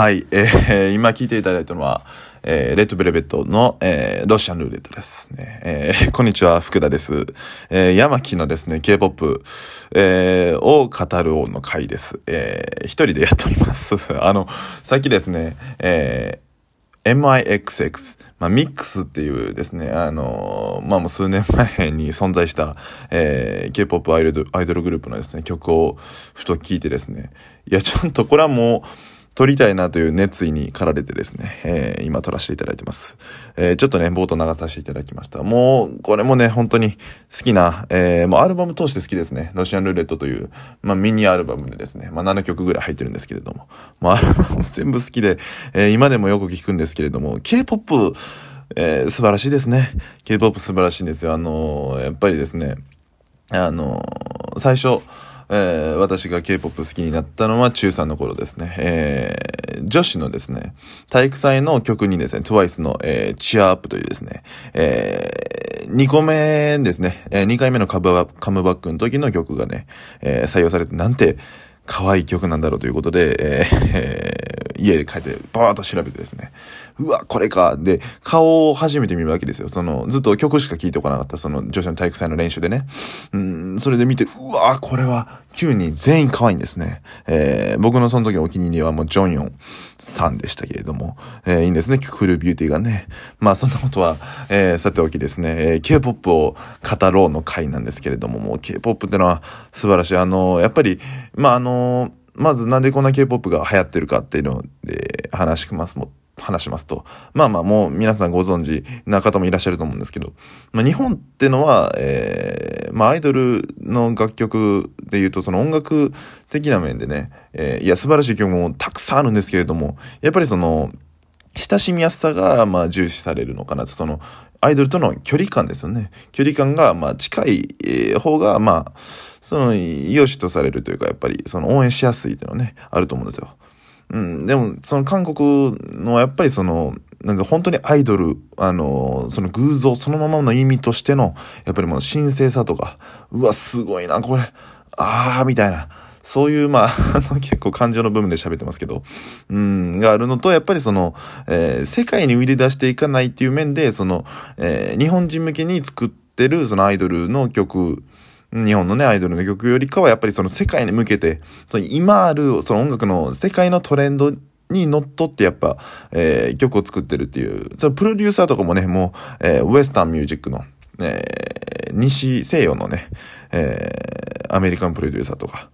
はい、えー、今聞いていただいたのは、えー、レッドベルベットの、えー、ロシアンルーレットですね。えー、こんにちは、福田です。えー、山木のですね、K-POP、えー、を語る王の回です。えー、一人でやっております。あの、さっきですね、えー、MIXX、まあ、ミックスっていうですね、あのー、まあ、もう数年前に存在した、えー、K-POP アイドルグループのですね、曲をふと聞いてですね、いや、ちょっとこれはもう、撮りたいなという熱意に駆られてですね、えー、今撮らせていただいてます。えー、ちょっとね、冒頭流させていただきました。もう、これもね、本当に好きな、えー、もうアルバム通して好きですね。ロシアンルーレットという、まあミニアルバムでですね、まあ7曲ぐらい入ってるんですけれども、まあアルバム全部好きで、えー、今でもよく聞くんですけれども、K-POP、えー、素晴らしいですね。K-POP 素晴らしいんですよ。あのー、やっぱりですね、あのー、最初、えー、私が K-POP 好きになったのは中3の頃ですね。えー、女子のですね、体育祭の曲にですね、TWICE の、えー、チアアップというですね、えー、2個目ですね、えー、2回目のカムバックの時の曲がね、えー、採用されて、なんて、可愛い曲なんだろうということで、えー、家で帰ってバーッと調べてですね、うわ、これか。で、顔を初めて見るわけですよ。その、ずっと曲しか聴いてこなかった、その女子の体育祭の練習でね。うん、それで見て、うわ、これは、9人全員可愛いんですね。えー、僕のその時お気に入りはもうジョンヨンさんでしたけれども、えー、いいんですね、クールビューティーがね。まあそんなことは、えー、さておきですね、えー、K-POP を語ろうの回なんですけれども、もう K-POP ってのは素晴らしい。あの、やっぱり、まああの、まずなんでこんな K-POP が流行ってるかっていうので話しますも話しますと。まあまあもう皆さんご存知な方もいらっしゃると思うんですけど、まあ日本ってのは、えー、まあアイドルの楽曲で言うとその音楽的な面でね、えー、いや素晴らしい曲もたくさんあるんですけれども、やっぱりその、親しみやすさが、まあ、重視されるのかなと、その、アイドルとの距離感ですよね。距離感が、まあ、近い方が、まあ、その、良しとされるというか、やっぱり、その、応援しやすいというのはね、あると思うんですよ。うん、でも、その韓国のやっぱりその、なんか本当にアイドル、あの、その偶像そのままの意味としての、やっぱりもう神聖さとか、うわ、すごいな、これ、あー、みたいな。そういう、まあ、結構感情の部分で喋ってますけど、うん、があるのと、やっぱりその、えー、世界に売り出していかないっていう面で、その、えー、日本人向けに作ってる、そのアイドルの曲、日本のね、アイドルの曲よりかは、やっぱりその世界に向けて、その今ある、その音楽の世界のトレンドに乗っ取ってやっぱ、えー、曲を作ってるっていう、そのプロデューサーとかもね、もう、えー、ウエスタンミュージックの、えー、西西洋のね、えー、アメリカンプロデューサーとか、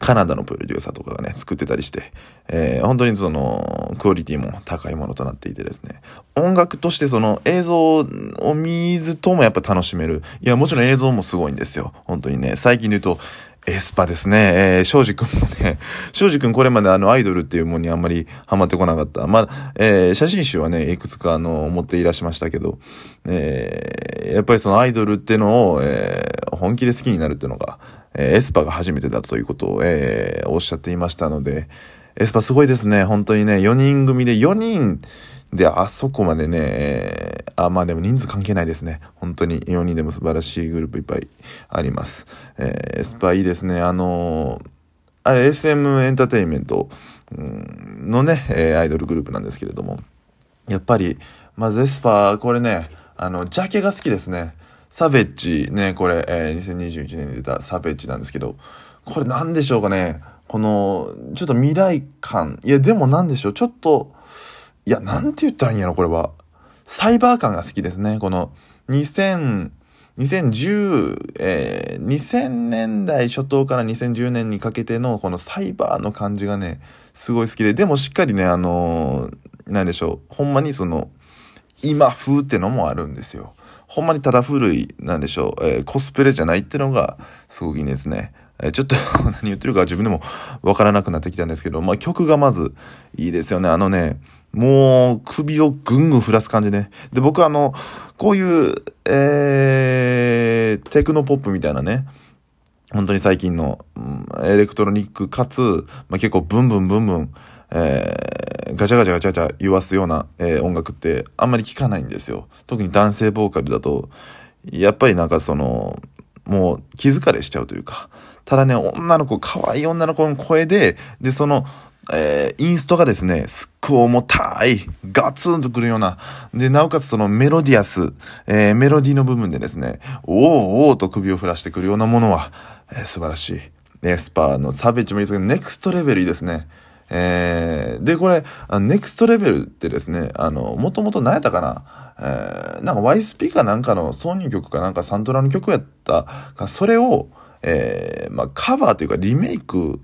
カナダのプロデューサーとかがね、作ってたりして、えー、本当にその、クオリティも高いものとなっていてですね、音楽としてその映像を見ずともやっぱ楽しめる。いや、もちろん映像もすごいんですよ。本当にね、最近で言うと、aespa ですね。えー、庄司くんもね、庄司くんこれまであのアイドルっていうものにあんまりハマってこなかった。まあ、えー、写真集はね、いくつかあの、持っていらしましたけど、えー、やっぱりそのアイドルっていうのを、えー、本気で好きになるっていうのが、えー、 aespa が初めてだということを、えー、おっしゃっていましたので、 aespa すごいですね。本当にね、4人組で4人であそこまでね、えー、あ、まあでも人数関係ないですね。本当に4人でも素晴らしいグループいっぱいあります。えー、 aespa いいですね。あのー、あれ SM エンターテインメントのね、えー、アイドルグループなんですけれども、やっぱり、まず aespa、これね、あの、ジャケが好きですね。 Savage ね、これ、えー、2021年に出た Savage なんですけど、これ何でしょうかね？この、ちょっと未来感。いや、でも何でしょう？ちょっと、いや、なんて言ったらいいんやろ、これは。サイバー感が好きですね。この、2000、2010、えー、2000年代初頭から2010年にかけてのこのサイバーの感じがね、すごい好きで、でもしっかりね、あのー、なんでしょう、ほんまにその、今風ってのもあるんですよ。ほんまにただ古い、なんでしょう、えー、コスプレじゃないってのが、すごくいいですね。え、ちょっと 何言ってるか自分でもわからなくなってきたんですけど、まあ曲がまずいいですよね。あのね、もう首をぐんぐん振らす感じね。で、僕あの、こういう、えー、テクノポップみたいなね、本当に最近の、うん、エレクトロニックかつ、まあ、結構ブンブンブンブン、えー、ガチャガチャガチャガチャ言わすような、えー、音楽ってあんまり聞かないんですよ。特に男性ボーカルだと、やっぱりなんかその、もう気疲れしちゃうというか、ただね、女の子、可愛い女の子の声で、で、その、えー、インストがですね、すっごい重たい、ガツンとくるような、で、なおかつそのメロディアス、えー、メロディーの部分でですね、おーおーと首を振らしてくるようなものは、えー、素晴らしい。エスパーのサベッジもいいですけど、ネクストレベルいいですね。えー、で、これ、ネクストレベルってですね、あの、もともと何やったかな、えー、なんか YSP かなんかの挿入曲かなんかサントラの曲やったか、それを、えー、まあ、カバーというかリメイク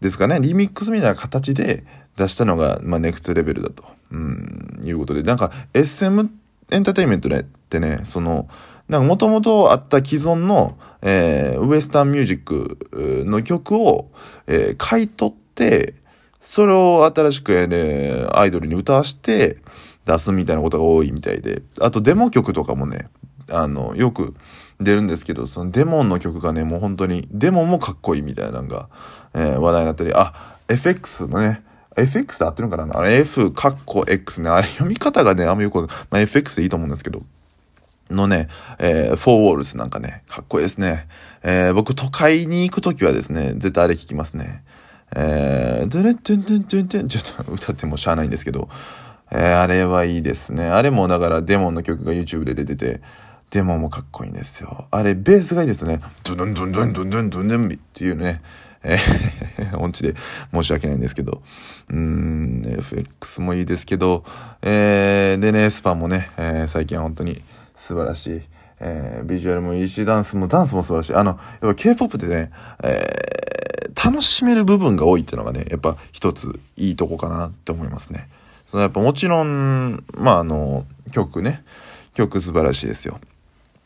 ですかね、リミックスみたいな形で出したのが、まあ、ネクストレベルだと、うん、いうことで、なんか SM エンターテインメントってね、その、なんかもともとあった既存の、えー、ウエスタンミュージックの曲を、えー、買い取って、それを新しく、ね、アイドルに歌わして出すみたいなことが多いみたいで、あとデモ曲とかもね、あの、よく出るんですけど、そのデモの曲がね、もう本当に、デモンもかっこいいみたいなのが、えー、話題になったり、あ、FX のね、FX で合ってるのかな？あれ F カッコ X ね。あれ読み方がね、あんまよく、まあ、FX でいいと思うんですけど、のね、えー、 Four Walls なんかね、かっこいいですね。えー、僕都会に行くときはですね、絶対あれ聞きますね。えー、ドゥルッドゥンドゥンドゥンドゥン、ちょっと歌ってもしゃあないんですけど、えー、あれはいいですね。あれもだからデモンの曲が YouTube で出てて、デモンもかっこいいんですよ。あれ、ベースがいいですね。ドゥドゥンドゥンドゥンドゥンドゥンドゥンドゥンっていうね、えー、音痴で申し訳ないんですけど、うーん、FX もいいですけど、えー、でね、スパもね、えー、最近は本当に素晴らしい。えー、ビジュアルもいいし、ダンスも、ダンスも素晴らしい。あの、やっぱ K-POP ってね、えー、楽しめる部分が多いっていうのがね、やっぱ一ついいとこかなって思いますね。そのやっぱもちろん、まああの、曲ね、曲素晴らしいですよ。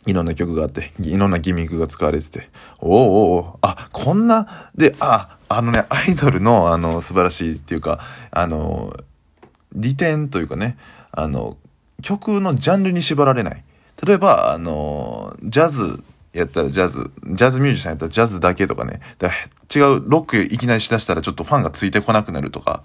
いろんな曲があって、いろんなギミックが使われてて、おおおあ、こんな、で、あ、あのね、アイドルの、あの、素晴らしいっていうか、あの、利点というかね、あの、曲のジャンルに縛られない。例えば、あの、ジャズやったらジャズ、ジャズミュージシャンやったらジャズだけとかね、だ違うロックいきなりしだしたらちょっとファンがついてこなくなるとか、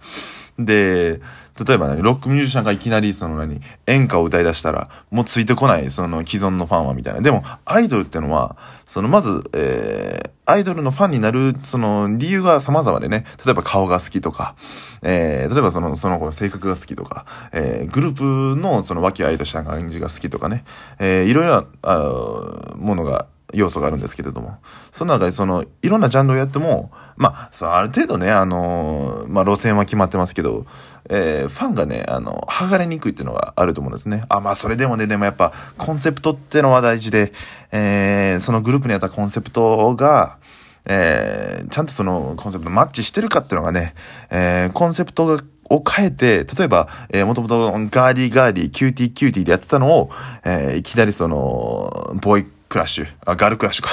で、例えばね、ロックミュージシャンがいきなりその何、演歌を歌い出したら、もうついてこない、その既存のファンはみたいな。でも、アイドルってのは、そのまず、えー、アイドルのファンになる、その理由が様々でね、例えば顔が好きとか、えー、例えばその、その子の性格が好きとか、えー、グループのその和気あいとした感じが好きとかね、えー、いろいろな、あものが要素があるんですけれども、その中でその、いろんなジャンルをやっても、まあ、ある程度ね、あのまあ、路線は決まってますけど、えー、ファンがね、あの、剥がれにくいっていうのがあると思うんですね。あ、まあ、それでもね、でもやっぱ、コンセプトってのは大事で、えー、そのグループにあったコンセプトが、えー、ちゃんとそのコンセプトマッチしてるかっていうのがね、えー、コンセプトがを変えて、例えば、えー、もともとガーリーガーリー、キューティーキューティーでやってたのを、えー、いきなりその、ボイクラッシュ、あ、ガルクラッシュか。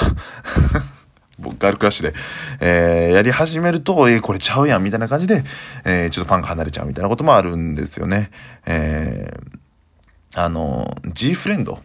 僕ガールクラッシュで、えー、やり始めると、えー、これちゃうやん、みたいな感じで、えー、ちょっとファンが離れちゃうみたいなこともあるんですよね。えー、あの、G フレンド。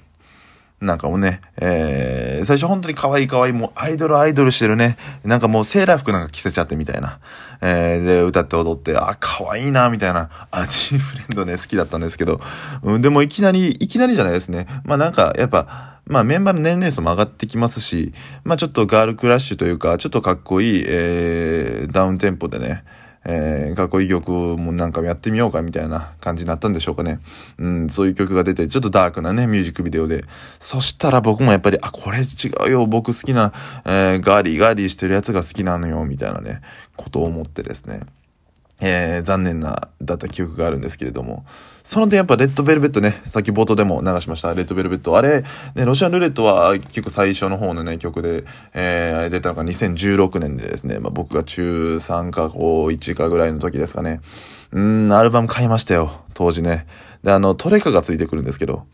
なんかもね、えー、最初本当に可愛い可愛い、もうアイドルアイドルしてるね。なんかもうセーラー服なんか着せちゃってみたいな。えー、で、歌って踊って、あ、可愛いな、みたいな。あ、G フレンドね、好きだったんですけど。うん、でもいきなり、いきなりじゃないですね。まあなんか、やっぱ、まあメンバーの年齢層も上がってきますし、まあちょっとガールクラッシュというか、ちょっとかっこいい、えー、ダウンテンポでね、えー、かっこいい曲もなんかやってみようかみたいな感じになったんでしょうかね。うん、そういう曲が出て、ちょっとダークなね、ミュージックビデオで。そしたら僕もやっぱり、あ、これ違うよ、僕好きな、えー、ガーリーガーリーしてるやつが好きなのよ、みたいなね、ことを思ってですね。えー、残念な、だった記憶があるんですけれども。その点やっぱ Red Velvet ね、さっき冒頭でも流しました、 Red Velvet。あれ、ね、ロシアンルーレットは結構最初の方のね、曲で、えー、出たのが2016年でですね、まあ、僕が中3か高1かぐらいの時ですかね。うん、アルバム買いましたよ、当時ね。で、あの、トレカがついてくるんですけど、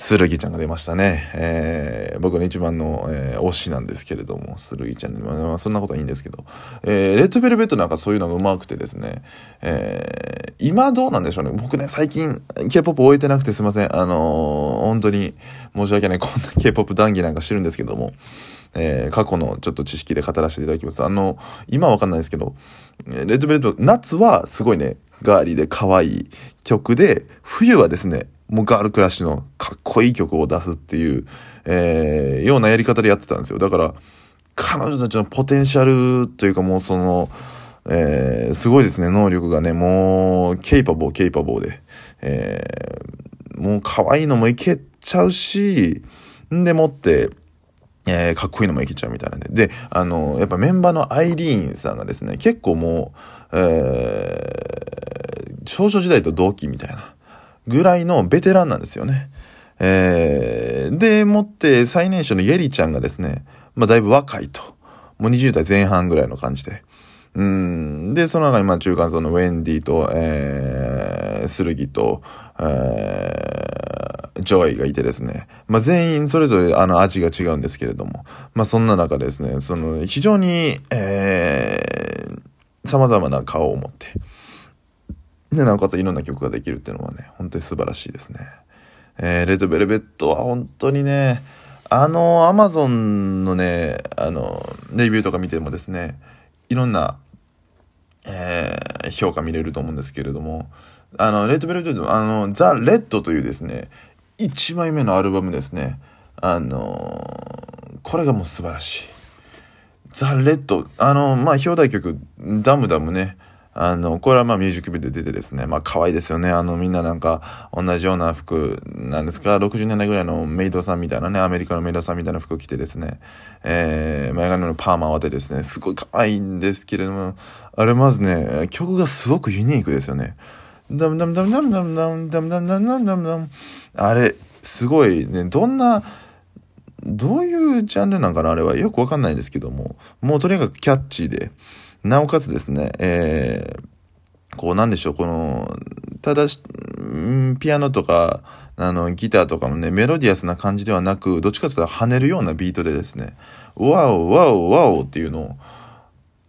スルギちゃんが出ましたね。えー、僕の一番の、えー、推しなんですけれども、スルギちゃん、まあ、そんなことはいいんですけど、えー、レッドベルベットなんかそういうのが上手くてですね、えー、今どうなんでしょうね。僕ね、最近 K-POP 終えてなくてすいません。あのー、本当に申し訳ない。こんな K-POP 談義なんかしてるんですけども、えー、過去のちょっと知識で語らせていただきます。あの、今わかんないですけど、レッドベルベット、夏はすごいね、ガーリーで可愛い曲で、冬はですね、もうガールクラッシュのかっこいい曲を出すっていう、えー、ようなやり方でやってたんですよ。だから、彼女たちのポテンシャルというかもうその、えー、すごいですね、能力がね、もう、ケイパボー、ケイパボーで、えー、もう可愛いのもいけちゃうし、んでもって、えー、かっこいいのもいけちゃうみたいなんで。で、あの、やっぱメンバーのアイリーンさんがですね、結構もう、えー、少女時代と同期みたいなぐらいのベテランなんですよね。えー、でもって最年少のイェリちゃんがですね、まあだいぶ若いと。もう20代前半ぐらいの感じで。うん。で、その中にまあ中間層のウェンディと、えー、スルギと、えー、ジョイがいてですね。まあ全員それぞれあの味が違うんですけれども。まあそんな中ですね、その非常に、えー、様々な顔を持って、で、なおかついろんな曲ができるっていうのはね、本当に素晴らしいですね。えー、レッドベルベットは本当にね、あの、アマゾンのね、あの、レビューとか見てもですね、いろんな、えー、評価見れると思うんですけれども、あの、レッドベルベット、あの、ザ・レッドというですね、1枚目のアルバムですね、あの、これがもう素晴らしい。ザ・レッド、あの、まあ、表題曲、ダムダムね、あの、これはまあミュージックビデオ出てですね、まあ可愛いですよね。あのみんななんか同じような服なんですか、60年代ぐらいのメイドさんみたいなね、アメリカのメイドさんみたいな服着てですね、えー、前髪のパーマを当てですね、すごい可愛いんですけれども、あれまずね、曲がすごくユニークですよね。ダムダムダムダムダムダムダムダムダムダムダムダムあれ、すごいね、どんな、どういうジャンルなんかなあれはよくわかんないんですけども、もうとにかくキャッチーで、なおかつですね、えー、こうなんでしょう、この、ただし、ピアノとか、あの、ギターとかのね、メロディアスな感じではなく、どっちかというと跳ねるようなビートでですね、ワオ、ワオ、ワオっていうのを、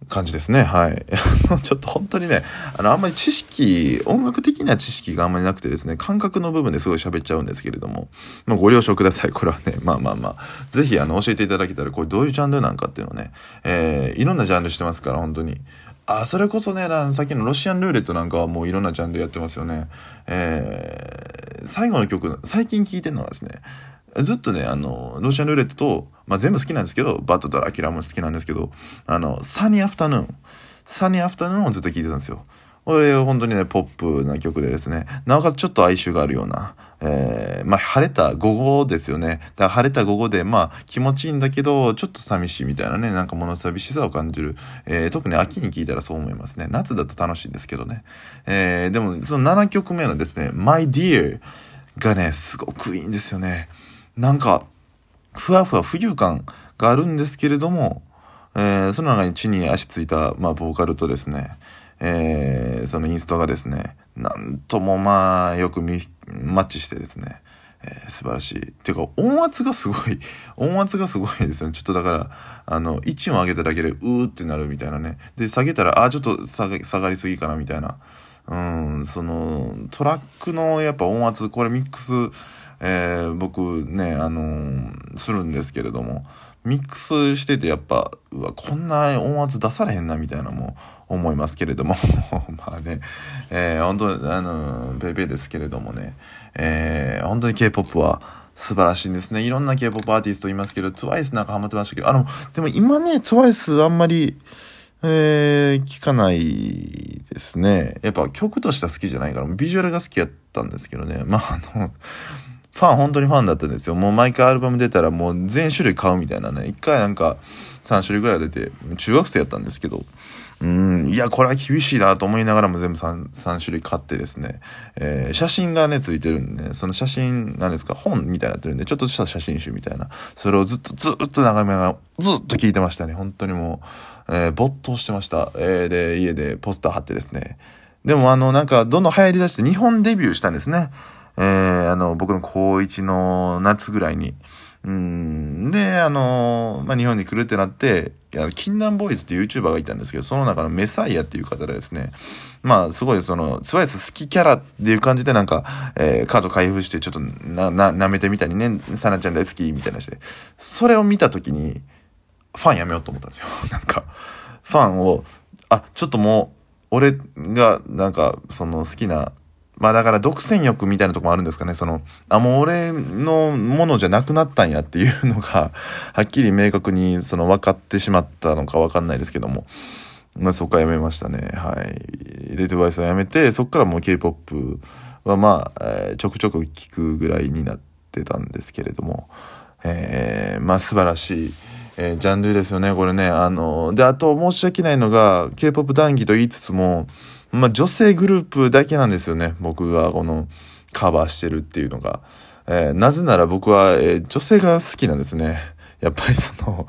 感じですね。はい。ちょっと本当にね、あの、あんまり知識、音楽的な知識があんまりなくてですね、感覚の部分ですごい喋っちゃうんですけれども、まあ、ご了承ください。これはね、まあまあまあ、ぜひ、あの、教えていただけたら、これどういうジャンルなんかっていうのね、えー、いろんなジャンルしてますから、本当に。あ、それこそね、さっきのロシアンルーレットなんかはもういろんなジャンルやってますよね。えー、最後の曲、最近聴いてるのはですね、ずっとね、あの、ロシアンルーレットと、まあ、全部好きなんですけど、バットとアキラも好きなんですけど、あの、サニーアフタヌーン。サニーアフタヌーンをずっと聴いてたんですよ。これ、本当にね、ポップな曲でですね、なおかつちょっと哀愁があるような、えー、まあ、晴れた午後ですよね。だから晴れた午後で、まあ、気持ちいいんだけど、ちょっと寂しいみたいなね、なんか物寂しさを感じる。えー、特に秋に聴いたらそう思いますね。夏だと楽しいんですけどね。えー、でも、その7曲目のですね、My Dear がね、すごくいいんですよね。なんか、ふわふわ浮遊感があるんですけれども、えー、その中に地に足ついた、まあ、ボーカルとですね、えー、そのインストがですね、なんともまあ、よくマッチしてですね、えー、素晴らしい。っていうか、音圧がすごい、音圧がすごいですよね。ちょっとだから、あの、1音上げただけで、うーってなるみたいなね。で、下げたら、あ、ちょっと下下がりすぎかなみたいな。うん、その、トラックのやっぱ音圧、これミックス、えー、僕ね、あのー、するんですけれども、ミックスしててやっぱ、うわ、こんな音圧出されへんなみたいなも思いますけれども まあね、えー、本当にあのー、ペイペイですけれどもね、えー、本当に K-POP は素晴らしいんですね。いろんな K-POP アーティストいますけど、TWICE なんかハマってましたけど、あの、でも今ね、TWICE あんまり、えー、聞かないですね。やっぱ曲としては好きじゃないから、ビジュアルが好きやったんですけどね。まあ、あの、ファン、本当にファンだったんですよ。もう毎回アルバム出たらもう全種類買うみたいなね。一回なんか3種類ぐらい出て、中学生やったんですけど、うん、いや、これは厳しいなと思いながらも全部 3, 3種類買ってですね、えー、写真がね、ついてるんで、ね、その写真、なんですか、本みたいになってるんで、ちょっとした写真集みたいな、それをずっと、ずっと眺めなが、ずっと聞いてましたね。本当にもう、えー、没頭してました。えー、で、家でポスター貼ってですね。でもあの、なんか、どんどん流行り出して日本デビューしたんですね。えー、あの、僕の高1の夏ぐらいに。うん。で、あの、まあ、日本に来るってなって、禁断ボーイズっていう YouTuber がいたんですけど、その中のメサイアっていう方でですね、まあ、すごいその、スワイス好きキャラっていう感じでなんか、えー、カード開封してちょっとな、な、舐めてみたりね、サナちゃん大好きみたいなして、それを見たときに、ファンやめようと思ったんですよ。なんか、ファンを、あ、ちょっともう、俺が、なんか、その好きな、まあだから独占欲みたいなとこもあるんですかね。その、あ、もう俺のものじゃなくなったんやっていうのが、はっきり明確にその分かってしまったのか分かんないですけども。まあそこはやめましたね。はい。レッドバイスはやめて、そこからもう K-POP はまあ、えー、ちょくちょく聞くぐらいになってたんですけれども、えー、まあ素晴らしい。えー、ジャンルですよね、これね。あの、で、あと申し訳ないのが、K-POP 談義と言いつつも、まあ女性グループだけなんですよね。僕がこのカバーしてるっていうのが。えー、なぜなら僕は、えー、女性が好きなんですね。やっぱりその、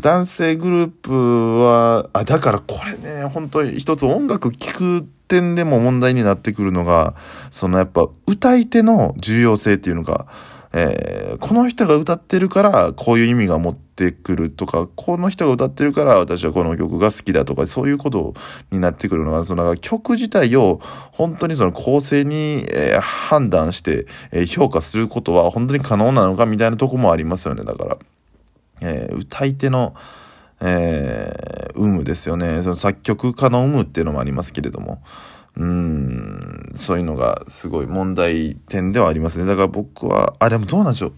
男性グループは、あ、だからこれね、本当に一つ音楽聴く点でも問題になってくるのが、そのやっぱ歌い手の重要性っていうのが、えー、この人が歌ってるからこういう意味が持ってくるとか、この人が歌ってるから私はこの曲が好きだとか、そういうことになってくるのが、その曲自体を本当にその構成に、えー、判断して、えー、評価することは本当に可能なのかみたいなとこもありますよね、だから。えー、歌い手の、えー、有無ですよね。その作曲家の有無っていうのもありますけれども。うん、そういうのがすごい問題点ではありますね。だから僕は、あ、でもどうなんでしょう。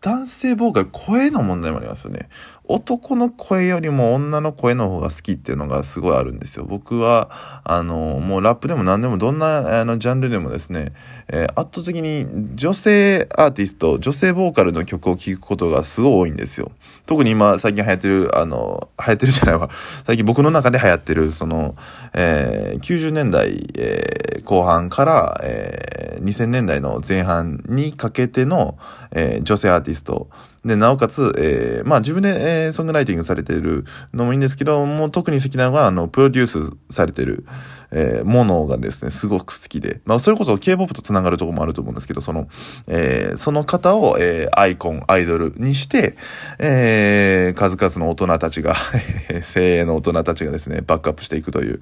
男性ボーカル、声の問題もありますよね。男の声よりも女の声の方が好きっていうのがすごいあるんですよ。僕は、あの、もうラップでも何でもどんなあのジャンルでもですね、えー、圧倒的に女性アーティスト、女性ボーカルの曲を聴くことがすごい多いんですよ。特に今最近流行ってる、あの、流行ってるじゃないわ。最近僕の中で流行ってる、その、えー、90年代、えー、後半から、えー、2000年代の前半にかけての、えー、女性アーティスト、で、なおかつ、えー、まあ自分で、えー、ソングライティングされてるのもいいんですけどもう、特に好きなのが、あの、プロデュースされてる、えー、ものがですね、すごく好きで、まあそれこそ K-POP と繋がるとこもあると思うんですけど、その、えー、その方を、えー、アイコン、アイドルにして、えー、数々の大人たちが 精鋭の大人たちがですね、バックアップしていくという、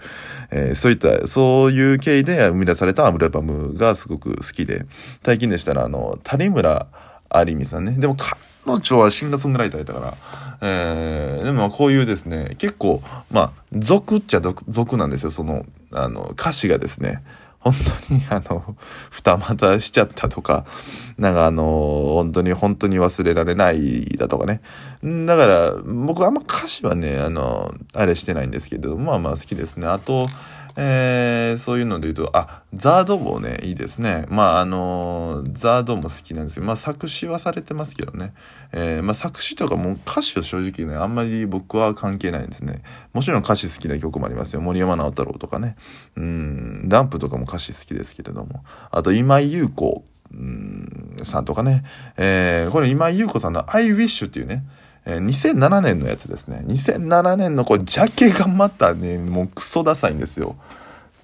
えー、そういった、そういう経緯で生み出されたアムルバムがすごく好きで、最近でしたら、あの、谷村有美さんね。でも、の長はシンガーソングライターやったから、えー、でもこういうですね、結構、まあ、俗っちゃ俗なんですよ、その、あの、歌詞がですね。本当に、あの、二股しちゃったとか、なんかあの、本当に本当に忘れられないだとかね。だから、僕あんま歌詞はね、あの、あれしてないんですけど、まあまあ好きですね。あと、えー、そういうので言うと、あ、ザードもね、いいですね。まあ、あのー、ザードも好きなんですよ。まあ、作詞はされてますけどね。えー、まあ、作詞とかも歌詞は正直ね、あんまり僕は関係ないんですね。もちろん歌詞好きな曲もありますよ。森山直太朗とかね。うん、ランプとかも歌詞好きですけれども。あと、今井優子、うん、さんとかね。えー、これ今井優子さんの I Wish っていうね、えー、2007年のやつですね。2007年のこう、ジャケがまたね、もうクソダサいんですよ。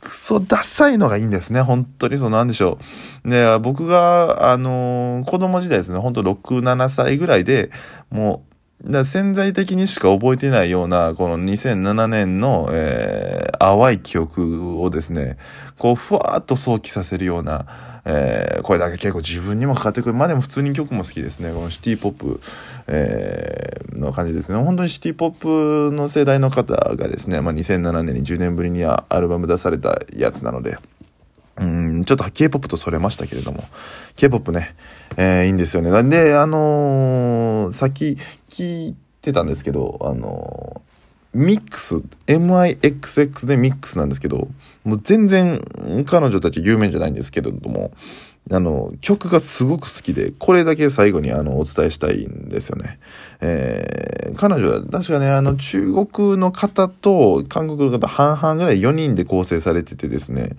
クソダサいのがいいんですね。本当にそうなんでしょう。で、僕が、あのー、子供時代ですね、本当6、7歳ぐらいで、もう、だ潜在的にしか覚えてないような、この2007年の、えー、淡い記憶をですね、こう、ふわーっと想起させるような、えー、これだけ結構自分にもかかってくる。まあでも普通に曲も好きですね。このシティポップ、えー、の感じですね。本当にシティポップの世代の方がですね、まあ2007年に10年ぶりにアルバム出されたやつなので、うん、ちょっと K-POP とそれましたけれども、K-POP ね、えー、いいんですよね。なんで、あのー、さっき聞いてたんですけど、あのミックス、MIXX でミックスなんですけど、もう全然彼女たち有名じゃないんですけれども、あの、曲がすごく好きで、これだけ最後にあの、お伝えしたいんですよね。えー、彼女は確かね、あの、中国の方と韓国の方半々ぐらい4人で構成されててですね、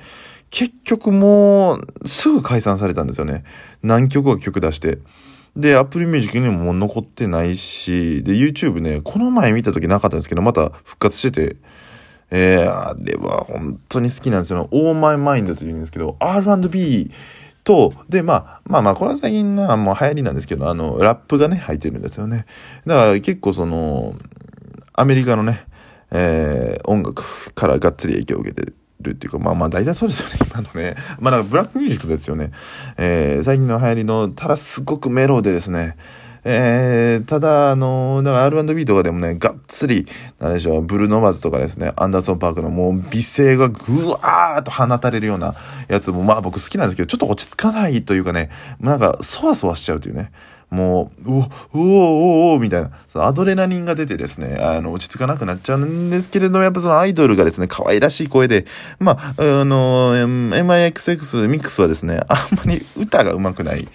結局もう、すぐ解散されたんですよね。何曲か曲出して。で、Apple Music にもも残ってないし、で、YouTube ね、この前見た時なかったんですけど、また復活してて、えー、あれは本当に好きなんですよ。All My Mind というんですけど、R&B と、で、まあ、まあまあ、これは最近な、もう流行りなんですけど、あの、ラップがね、入ってるんですよね。だから結構その、アメリカのね、えー、音楽からがっつり影響を受けてるっていうか、まあまあ大体そうですよね、今のね。まあなんかブラックミュージックですよね。えー、最近の流行りの、ただすごくメロでですね、えー、ただ、あの、だから R&B とかでもね、がっつり、なんでしょう、ブルーノバズとかですね、アンダーソンパークのもう美声がぐわーっと放たれるようなやつも、まあ僕好きなんですけど、ちょっと落ち着かないというかね、なんか、そわそわしちゃうというね。もう、うお、うお、うお、みたいな、そのアドレナリンが出てですね、あの、落ち着かなくなっちゃうんですけれども、やっぱそのアイドルがですね、可愛らしい声で、まあ、あの、MIXX ミックスはですね、あんまり歌が上手くない。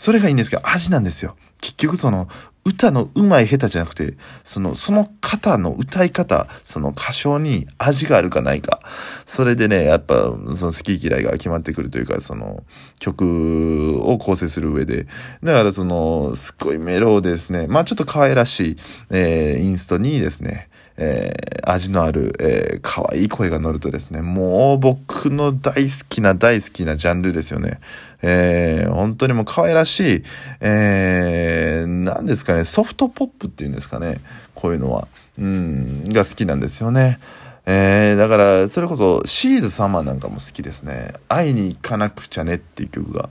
それがいいんですけど、味なんですよ。結局その、歌の上手い下手じゃなくて、その、その方の歌い方、その歌唱に味があるかないか。それでね、やっぱ、その好き嫌いが決まってくるというか、その、曲を構成する上で。だからその、すっごいメロですね。まあちょっと可愛らしい、えー、インストにですね、えー、味のある、えー、可愛い声が乗るとですね、もう僕の大好きな大好きなジャンルですよね。えー、本当にもう可愛らしい、えー、何ですかね、ソフトポップっていうんですかね、こういうのは、うん、が好きなんですよね。えー、だから、それこそ、シーズ様なんかも好きですね。会いに行かなくちゃねっていう曲が。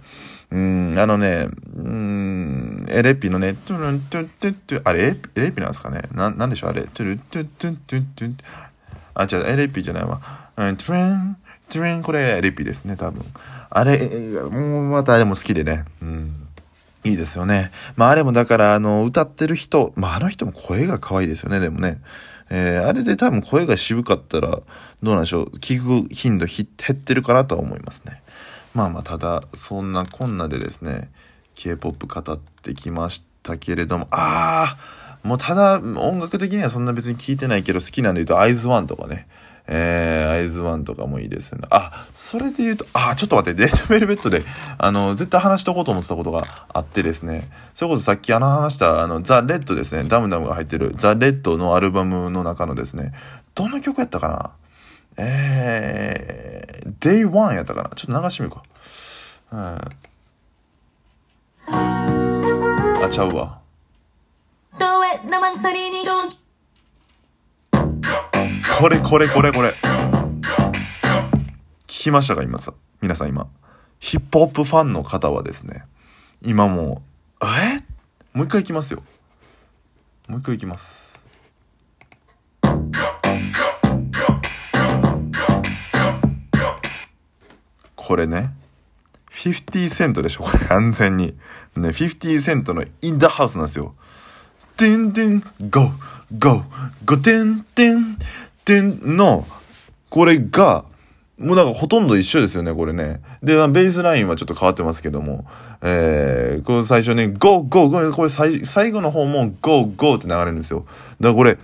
うん、あのね、うん、エレピのね、トゥルントゥントゥントゥン、あれ、エレピなんですかね？な、なんでしょうあれ、トゥルントゥントゥントゥントゥン。あ、違う、エレピじゃないわ。うん、トゥルン、トゥルン、これエレピですね、多分。あれ、もうまたあれも好きでね。うん。いいですよね。まああれもだから、あの、歌ってる人、まああの人も声が可愛いですよね、でもね。えー、あれで多分声が渋かったら、どうなんでしょう？聞く頻度減ってるかなとは思いますね。まあまあ、ただ、そんなこんなでですね、K-POP 語ってきましたけれども、ああもうただ、音楽的にはそんな別に聞いてないけど、好きなんで言うと、アイズワンとかね。えー、アイズワンとかもいいですよね。あ、それで言うと、あ、ちょっと待って、レッドベルベットで、あの、絶対話しとこうと思ってたことがあってですね、それこそさっきあの話した、あの、ザ・レッドですね、ダムダムが入ってる、ザ・レッドのアルバムの中のですね、どの曲やったかな？えー、Day One やったかな？ちょっと流してみようか。うん。あ、ちゃうわ。これこれこれこれ。聞きましたか？今さ。皆さん今。ヒップホップファンの方はですね、今もう、え？もう一回いきますよ。もう一回いきます。これね、50セントでしょこれ完全に。ね、50セントのインダハウスなんですよ。てんてん、 go、go、go てんてん、てんの、これが、もうなんかほとんど一緒ですよね、これね。で、ベースラインはちょっと変わってますけども、えー、この最初ね、 go、go、go、これ最最後の方も go、go って流れるんですよ。だからこれ、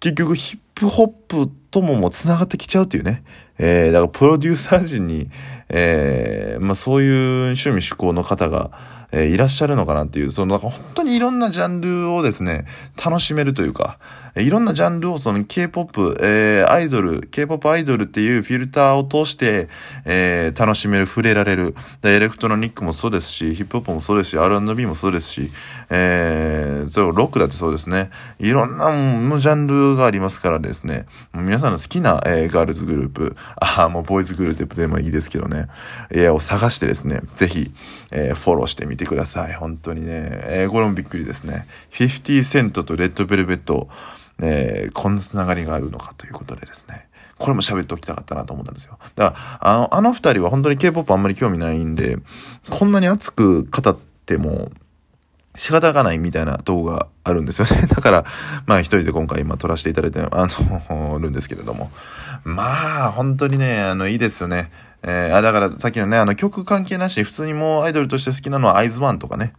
結局ヒップホップとももう繋がってきちゃうっていうね。えー、だからプロデューサー陣に、えー、まあそういう趣味趣向の方が、えー、いらっしゃるのかなっていう、そのなんか本当にいろんなジャンルをですね、楽しめるというか、いろんなジャンルをその K-POP、えー、アイドル、K-POP アイドルっていうフィルターを通して、えー、楽しめる、触れられる。でエレクトロニックもそうですし、ヒップホップもそうですし、R&B もそうですし、えー、それをロックだってそうですね。いろんなのジャンルがありますからですね、皆さんの好きな、えー、ガールズグループ、ああ、もうボーイズグループでもいいですけどね、えー、を探してですね、ぜひ、えー、フォローしてみてください。本当にね、えー、これもびっくりですね。50セントとレッドベルベット、えー、こんなつながりがあるのかということでですね。これも喋っておきたかったなと思ったんですよ。だから、あの、あの二人は本当に K-POP あんまり興味ないんで、こんなに熱く語っても、仕方がないみたいなとこがあるんですよね。だから、まあ一人で今回今撮らせていただいて、あの、るんですけれども。まあ、本当にね、あの、いいですよね。えー、あ、だからさっきのね、あの曲関係なし、普通にもうアイドルとして好きなのはアイズワンとかね。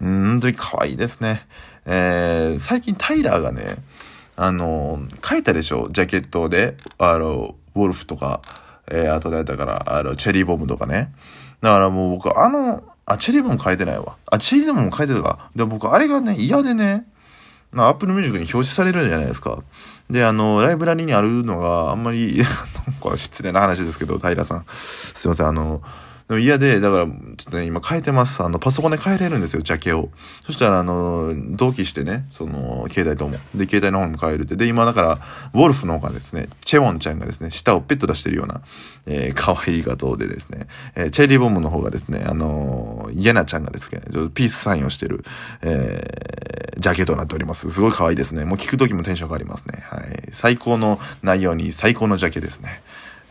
うん、本当に可愛いですね。えー、最近タイラーがね、あの、書いたでしょ？ジャケットで、あの、ウォルフとか、えー、あとだから、あの、チェリーボムとかね。だからもう僕、あの、あ、チェリーボム書いてないわ。あ、チェリーボムも書いてたか。で、僕、あれがね、嫌でね、アップルミュージックに表示されるじゃないですか。で、あの、ライブラリにあるのがあんまり、これ失礼な話ですけど、平さん。すいません、あの、でも嫌で、だから、ちょっとね、今変えてます。あの、パソコンで変えれるんですよ、ジャケを。そしたら、あの、同期してね、その、携帯とも。で、携帯の方にも変えるって。で、今だから、ウォルフの方がですね、チェウォンちゃんがですね、舌をペッと出してるような、えー、可愛い画像でですね、えー、 Cherry Bomb の方がですね、あのー、イエナちゃんがですね、ちょっとピースサインをしてる、えー、ジャケとなっております。すごい可愛いですね。もう聞くときもテンション上がりますね。はい。最高の内容に最高のジャケですね。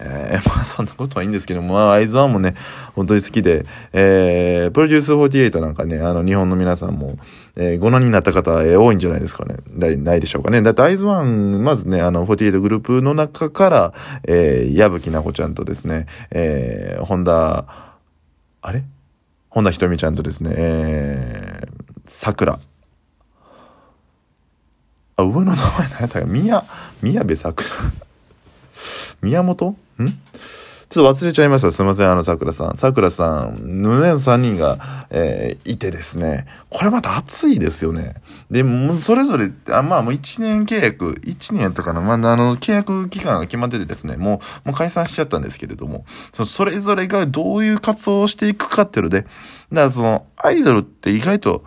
えー、まあそんなことはいいんですけども、まあ、アイズワンもね、本当に好きで、えー、プロデュース48なんかね、あの、日本の皆さんも、えー、ご覧になった方、えー、多いんじゃないですかね。ないないでしょうかね。だってアイズワン、まずね、あの、48グループの中から、えー、矢吹奈子ちゃんとですね、えー、本田、あれ？本田ひとみちゃんとですね、えー、桜。あ、上の名前何やったか宮、宮部桜。宮本？ちょっと忘れちゃいました。すいません、あの、桜さん。桜さん、胸の3人が、えー、いてですね。これまた熱いですよね。で、もそれぞれ、あまあ、もう1年契約、1年やったかな。まあ、あの、契約期間が決まっててですね、もう、もう解散しちゃったんですけれども、そのそれぞれがどういう活動をしていくかっていうので、だからその、アイドルって意外と、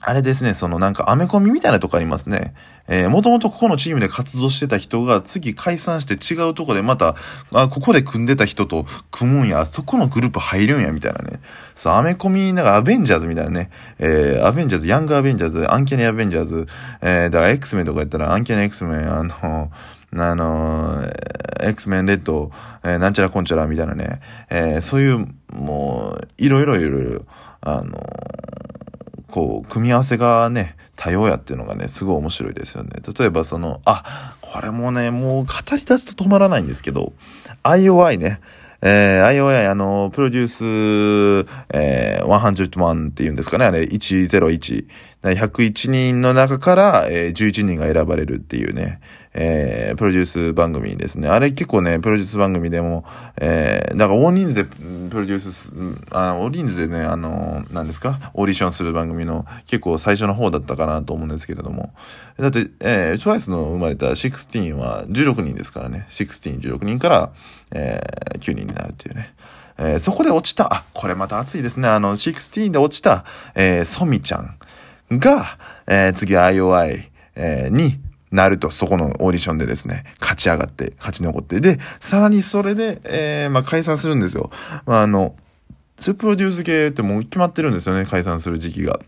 あれですね、そのなんかアメコミみたいなとこありますね。えー、もともとここのチームで活動してた人が次解散して違うとこでまた、あ、ここで組んでた人と組むんや、そこのグループ入るんや、みたいなね。そう、アメコミ、なんかアベンジャーズみたいなね。えー、アベンジャーズ、ヤングアベンジャーズ、アンキャニアベンジャーズ、えー、だから X メンとかやったらアンキャニ X メン、あの、あの、X メンレッド、えー、なんちゃらこんちゃらみたいなね。えー、そういう、もう、いろいろいろいろ、あのこう、組み合わせがね、多様やっていうのがね、すごい面白いですよね。例えばその、あ、これもね、もう語り出すと止まらないんですけど、IOI ね、えー、IOI、あの、プロデュース、えー、101っていうんですかね、あれ、101。101人の中から、えー、11人が選ばれるっていうね、えー、プロデュース番組ですね。あれ結構ね、プロデュース番組でも、えー、だから大人数でプロデュース、あ大人数でね、あの、何ですか？オーディションする番組の結構最初の方だったかなと思うんですけれども。だって、えー、TWICE の生まれた16は16人ですからね。16、16人から、えー、9人になるっていうね。えー、そこで落ちた、あ、これまた熱いですね。あの、16で落ちた、えー、ソミちゃんが、えー、次 IOI、えー、になると、そこのオーディションでですね、勝ち上がって、勝ち残って。で、さらにそれで、えー、まあ、解散するんですよ。まあ、あの、ツープロデュース系ってもう決まってるんですよね、解散する時期が。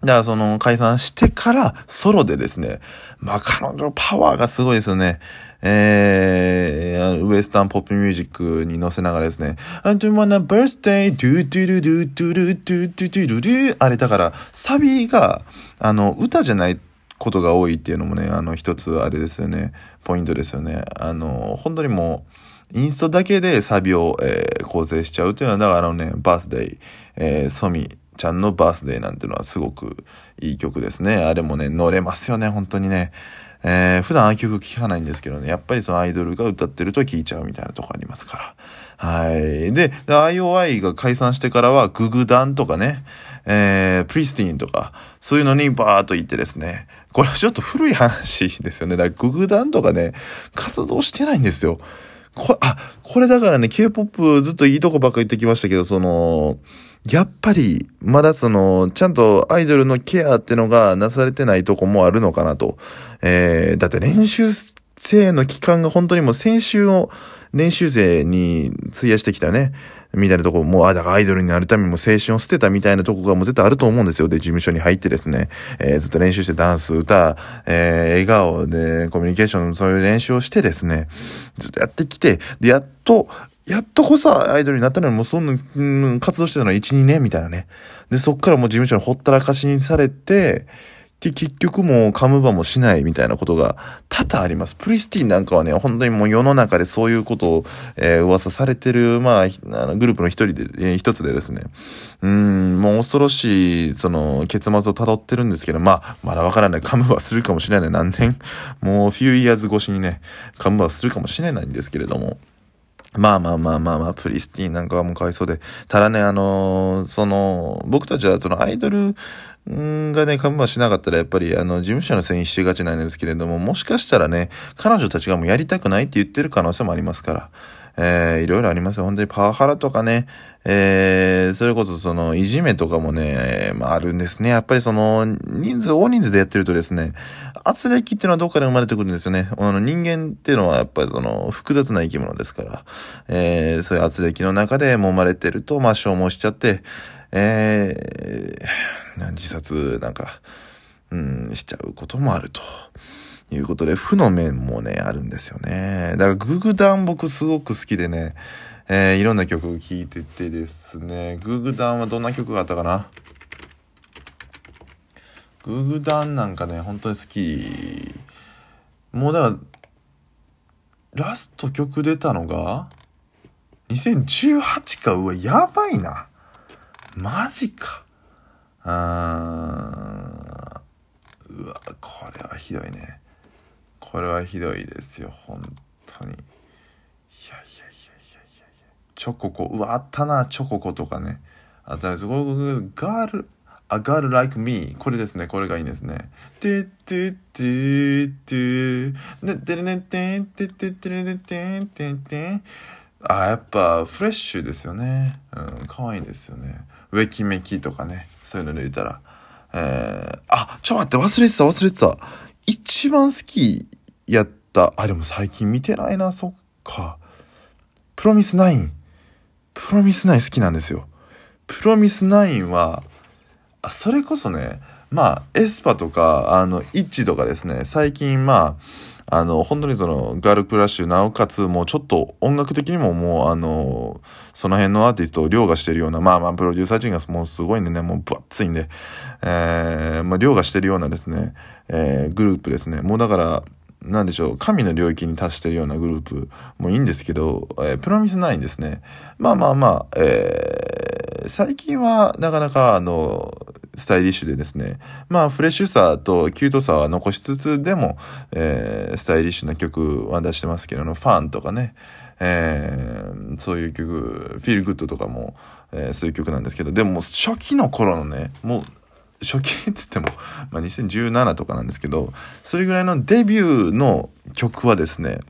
だからその解散してからソロでですね、まあ彼女パワーがすごいですよね。えー、ウエスタンポップミュージックに乗せながらですね、I do wanna birthday, do do do do do do do do do do あれだから、サビが、あの、歌じゃないことが多いっていうのもね、あの、一つあれですよね、ポイントですよね。あの、本当にもう、インストだけでサビを、えー、構成しちゃうっていうのは、だからあのね、バースデイ、えー、ソミちゃんのバースデイなんていうのはすごくいい曲ですね。あれもね、乗れますよね、本当にね。えー、普段ああいう曲聴かないんですけどね、やっぱりそのアイドルが歌ってると聴いちゃうみたいなとこありますから。はい。で、IOI が解散してからは、ググダンとかね、えー、プリスティンとか、そういうのにバーっと行ってですね、これちょっと古い話ですよね。だからググダンとかね、活動してないんですよ。これ、あ、これだからね、K-POP ずっといいとこばっか言ってきましたけど、その、やっぱり、まだその、ちゃんとアイドルのケアってのがなされてないとこもあるのかなと。えー、だって練習生の期間が本当にもう先週を練習生に費やしてきたね、みたいなとこも、あ、だからアイドルになるためにも青春を捨てたみたいなとこがもう絶対あると思うんですよ。で、事務所に入ってですね、えー、ずっと練習してダンス、歌、えー、笑顔でコミュニケーション、そういう練習をしてですね、ずっとやってきて、で、やっと、やっとこそアイドルになったのにもうそんな、うん、活動してたのは1、2年みたいなね。で、そっからもう事務所にほったらかしにされて、で、結局もうカムバもしないみたいなことが多々あります。プリスティンなんかはね、本当にもう世の中でそういうことを、えー、噂されてる、まあ、あのグループの一人で、えー、一つでですね。うん、もう恐ろしい、その、結末を辿ってるんですけど、まあ、まだわからない。カムバするかもしれないね。何年？もう、フューイヤーズ越しにね、カムバするかもしれないんですけれども。まあまあまあまあまあ、プリスティーンなんかはもうかわいそうで。ただね、あのー、その、僕たちはそのアイドルがね、カムバしなかったらやっぱりあの、事務所のせいにしがちなんですけれども、もしかしたらね、彼女たちがもうやりたくないって言ってる可能性もありますから。えー、いろいろありますよ。本当にパワハラとかね、えー、それこそその、いじめとかもね、まああるんですね。やっぱりその、人数、大人数でやってるとですね、圧力っていうのはどっかで生まれてくるんですよね。あの、人間っていうのはやっぱりその、複雑な生き物ですから、えー、そういう圧力の中で揉まれてると、まあ消耗しちゃって、えー、自殺なんか、うん、しちゃうこともあると。いうことで、負の面もね、あるんですよね。だから、ググダン僕すごく好きでね、えー、いろんな曲を聴いててですね、ググダンはどんな曲があったかな？ググダンなんかね、本当に好き。もうだから、ラスト曲出たのが、2018か、うわ、やばいな。マジか。あーん、うわ、これはひどいね。これはひどいですよ、本当に。いやいやいやいやいやチョココ、うわ、あったな、チョココとかね。あったんです。これ、ガール、a girl like me これですね。これがいいんですね。てってってってで、てれねてんてっててれねてんてんてん。あ、やっぱフレッシュですよね。うん、可愛いですよね。ウェキメキとかね。そういうの抜いたら。えー、あ、ちょ待って、忘れてた、忘れてた。一番好きやった。あ、でも最近見てないな、そっか。プロミスナイン。プロミスナイン好きなんですよ。プロミスナインは、あ、それこそね、まあ、エスパとか、あの、イッチとかですね、最近まあ、あの、本当にその、ガールクラッシュ、なおかつ、もうちょっと音楽的にももう、あの、その辺のアーティストを凌駕してるような、まあまあ、プロデューサー陣がもうすごいんでね、もう分厚いんで、えー、まあ、凌駕してるようなですね、えー、グループですね。もうだから、なんでしょう、神の領域に達してるようなグループもいいんですけど、えー、プロミスないんですね。まあまあまあ、えー、最近はなかなかあの、スタイリッシュでですね、まあフレッシュさとキュートさは残しつつでも、えー、スタイリッシュな曲は出してますけど、 Fun とかね、えー、そういう曲、 Feel Good とかも、えー、そういう曲なんですけど、でも初期の頃のね、もう初期っつっても、まあ、2017とかなんですけど、それぐらいのデビューの曲はですね、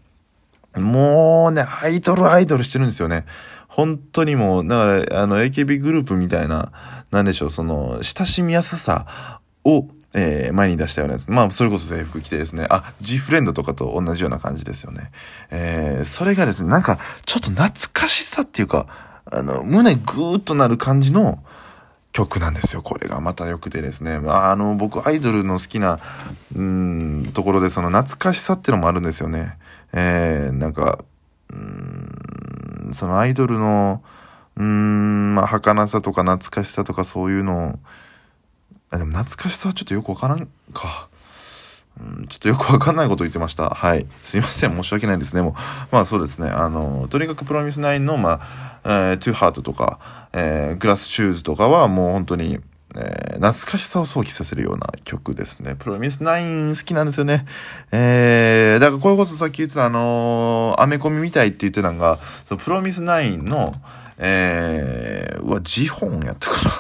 もうね、アイドルアイドルしてるんですよね。本当にもう、だから、あの、AKB グループみたいな、なんでしょう、その、親しみやすさを、えー、前に出したようなやつ。まあ、それこそ制服着てですね。あ、G フレンドとかと同じような感じですよね。えー、それがですね、なんか、ちょっと懐かしさっていうか、あの、胸ぐーっとなる感じの、曲なんですよ。これがまた良くてですね。まああの、僕、アイドルの好きな、うん、ところで、その懐かしさってのもあるんですよね。えー、なんか、うん、そのアイドルの、うん、まあ、儚さとか懐かしさとかそういうのを、あ、でも懐かしさはちょっとよくわからんか。ちょっとよくわかんないこと言ってました。はい。すいません。申し訳ないですね。もう、まあそうですね。あの、とにかくプロミスナインの、まあ、えー、トゥーハートとか、えー、 Glass Shoes とかはもう本当に、えー、懐かしさを想起させるような曲ですね。プロミスナイン好きなんですよね。えー、だからこれこそさっき言ってたあのー、アメコミみたいって言ってたのが、そのプロミスナインの、えー、うわ、ジホンやったかな。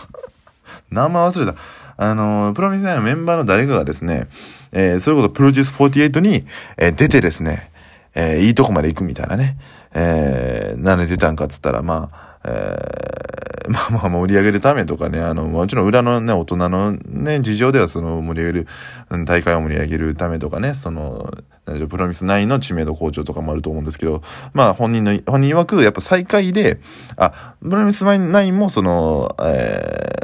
名前忘れた。あのー、プロミスナインのメンバーの誰かがですね、えー、それこそプロデュース48に、えー、出てですね、えー、いいとこまで行くみたいなね。えー、なんで出たんかっつったら、まあ、えー、まあまあ盛り上げるためとかね、あの、もちろん裏のね、大人のね、事情ではその盛り上げる、大会を盛り上げるためとかね、その、プロミス9の知名度向上とかもあると思うんですけど、まあ本人の、本人曰く、やっぱ再開で、あ、プロミス9もその、え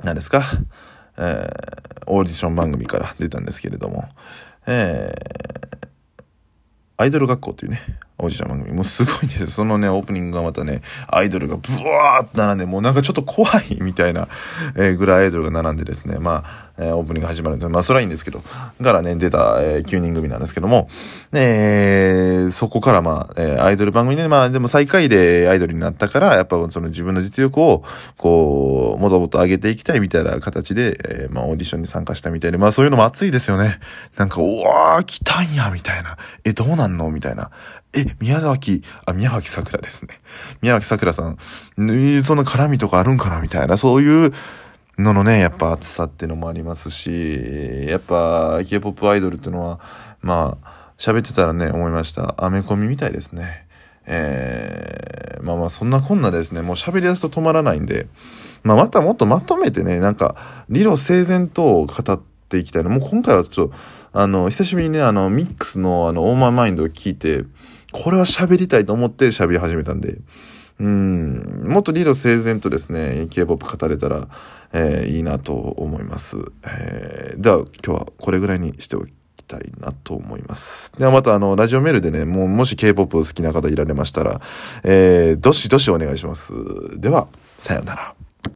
ー、何ですか、えー、オーディション番組から出たんですけれども、えー、アイドル学校というね、オーディション番組。もうすごいんですよ。そのね、オープニングがまたね、アイドルがブワーって並んで、もうなんかちょっと怖いみたいな、えー、ぐらいアイドルが並んでですね、まあ、えー、オープニング始まるんで、まあ、それはいいんですけど、からね、出た、えー、9人組なんですけども、えー、そこからまあ、えー、アイドル番組で、まあ、でも最下位でアイドルになったから、やっぱその自分の実力を、こう、もともと上げていきたいみたいな形で、えー、まあ、オーディションに参加したみたいで、まあ、そういうのも熱いですよね。なんか、うわー、来たんや、みたいな。え、どうなんの？みたいな。え、宮崎、あ、宮脇桜ですね。宮脇桜さん、その絡みとかあるんかなみたいな、そういうののね、やっぱ熱さっていうのもありますし、やっぱ K-POP アイドルっていうのは、まあ、喋ってたらね、思いました。アメコミみたいですね。えー、まあまあそんなこんなですね、もう喋り出すと止まらないんで、まあまたもっとまとめてね、なんか、理路整然と語っていきたいな。もう今回はちょっと、あの、久しぶりにね、あの、ミックスのあの、オーマーマインドを聞いて、これは喋りたいと思って喋り始めたんで、うん、もっと理路整然とですね、K-POP 語れたら、えー、いいなと思います。えー、では今日はこれぐらいにしておきたいなと思います。ではまたあの、ラジオメールでね、もうもし K-POP 好きな方いられましたら、えー、どしどしお願いします。では、さようなら。